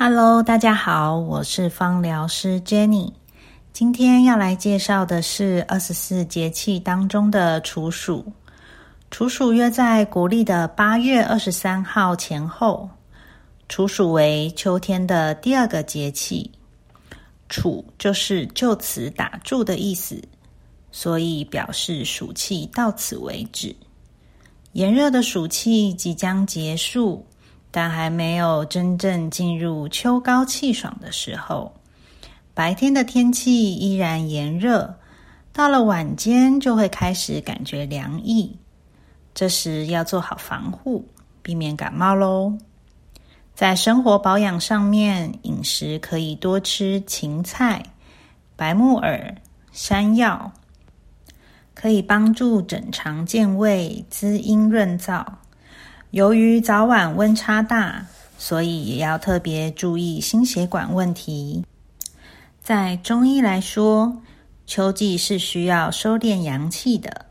Hello，大家好，我是芳疗师 Jenny。今天要来介绍的是二十四节气当中的处暑。处暑约在国历的八月二十三号前后。处暑为秋天的第二个节气，处就是就此打住的意思，所以表示暑气到此为止。炎热的暑气即将结束。但还没有真正进入秋高气爽的时候，白天的天气依然炎热，到了晚间就会开始感觉凉意。这时要做好防护，避免感冒喽。在生活保养上面，饮食可以多吃芹菜、白木耳、山药，可以帮助整肠健胃、滋阴润燥。由于早晚温差大，所以也要特别注意心血管问题。在中医来说，秋季是需要收敛阳气的，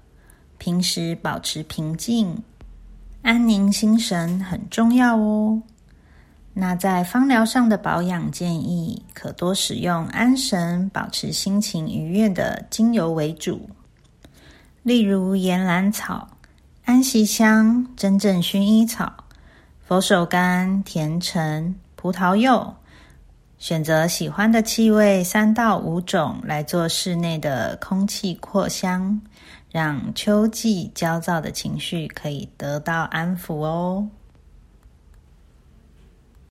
平时保持平静、安宁心神很重要哦。那在芳疗上的保养建议，可多使用安神、保持心情愉悦的精油为主，例如岩兰草。安息香、真正薰衣草、佛手柑、甜橙、葡萄柚，选择喜欢的气味三到五种来做室内的空气扩香，让秋季焦躁的情绪可以得到安抚哦。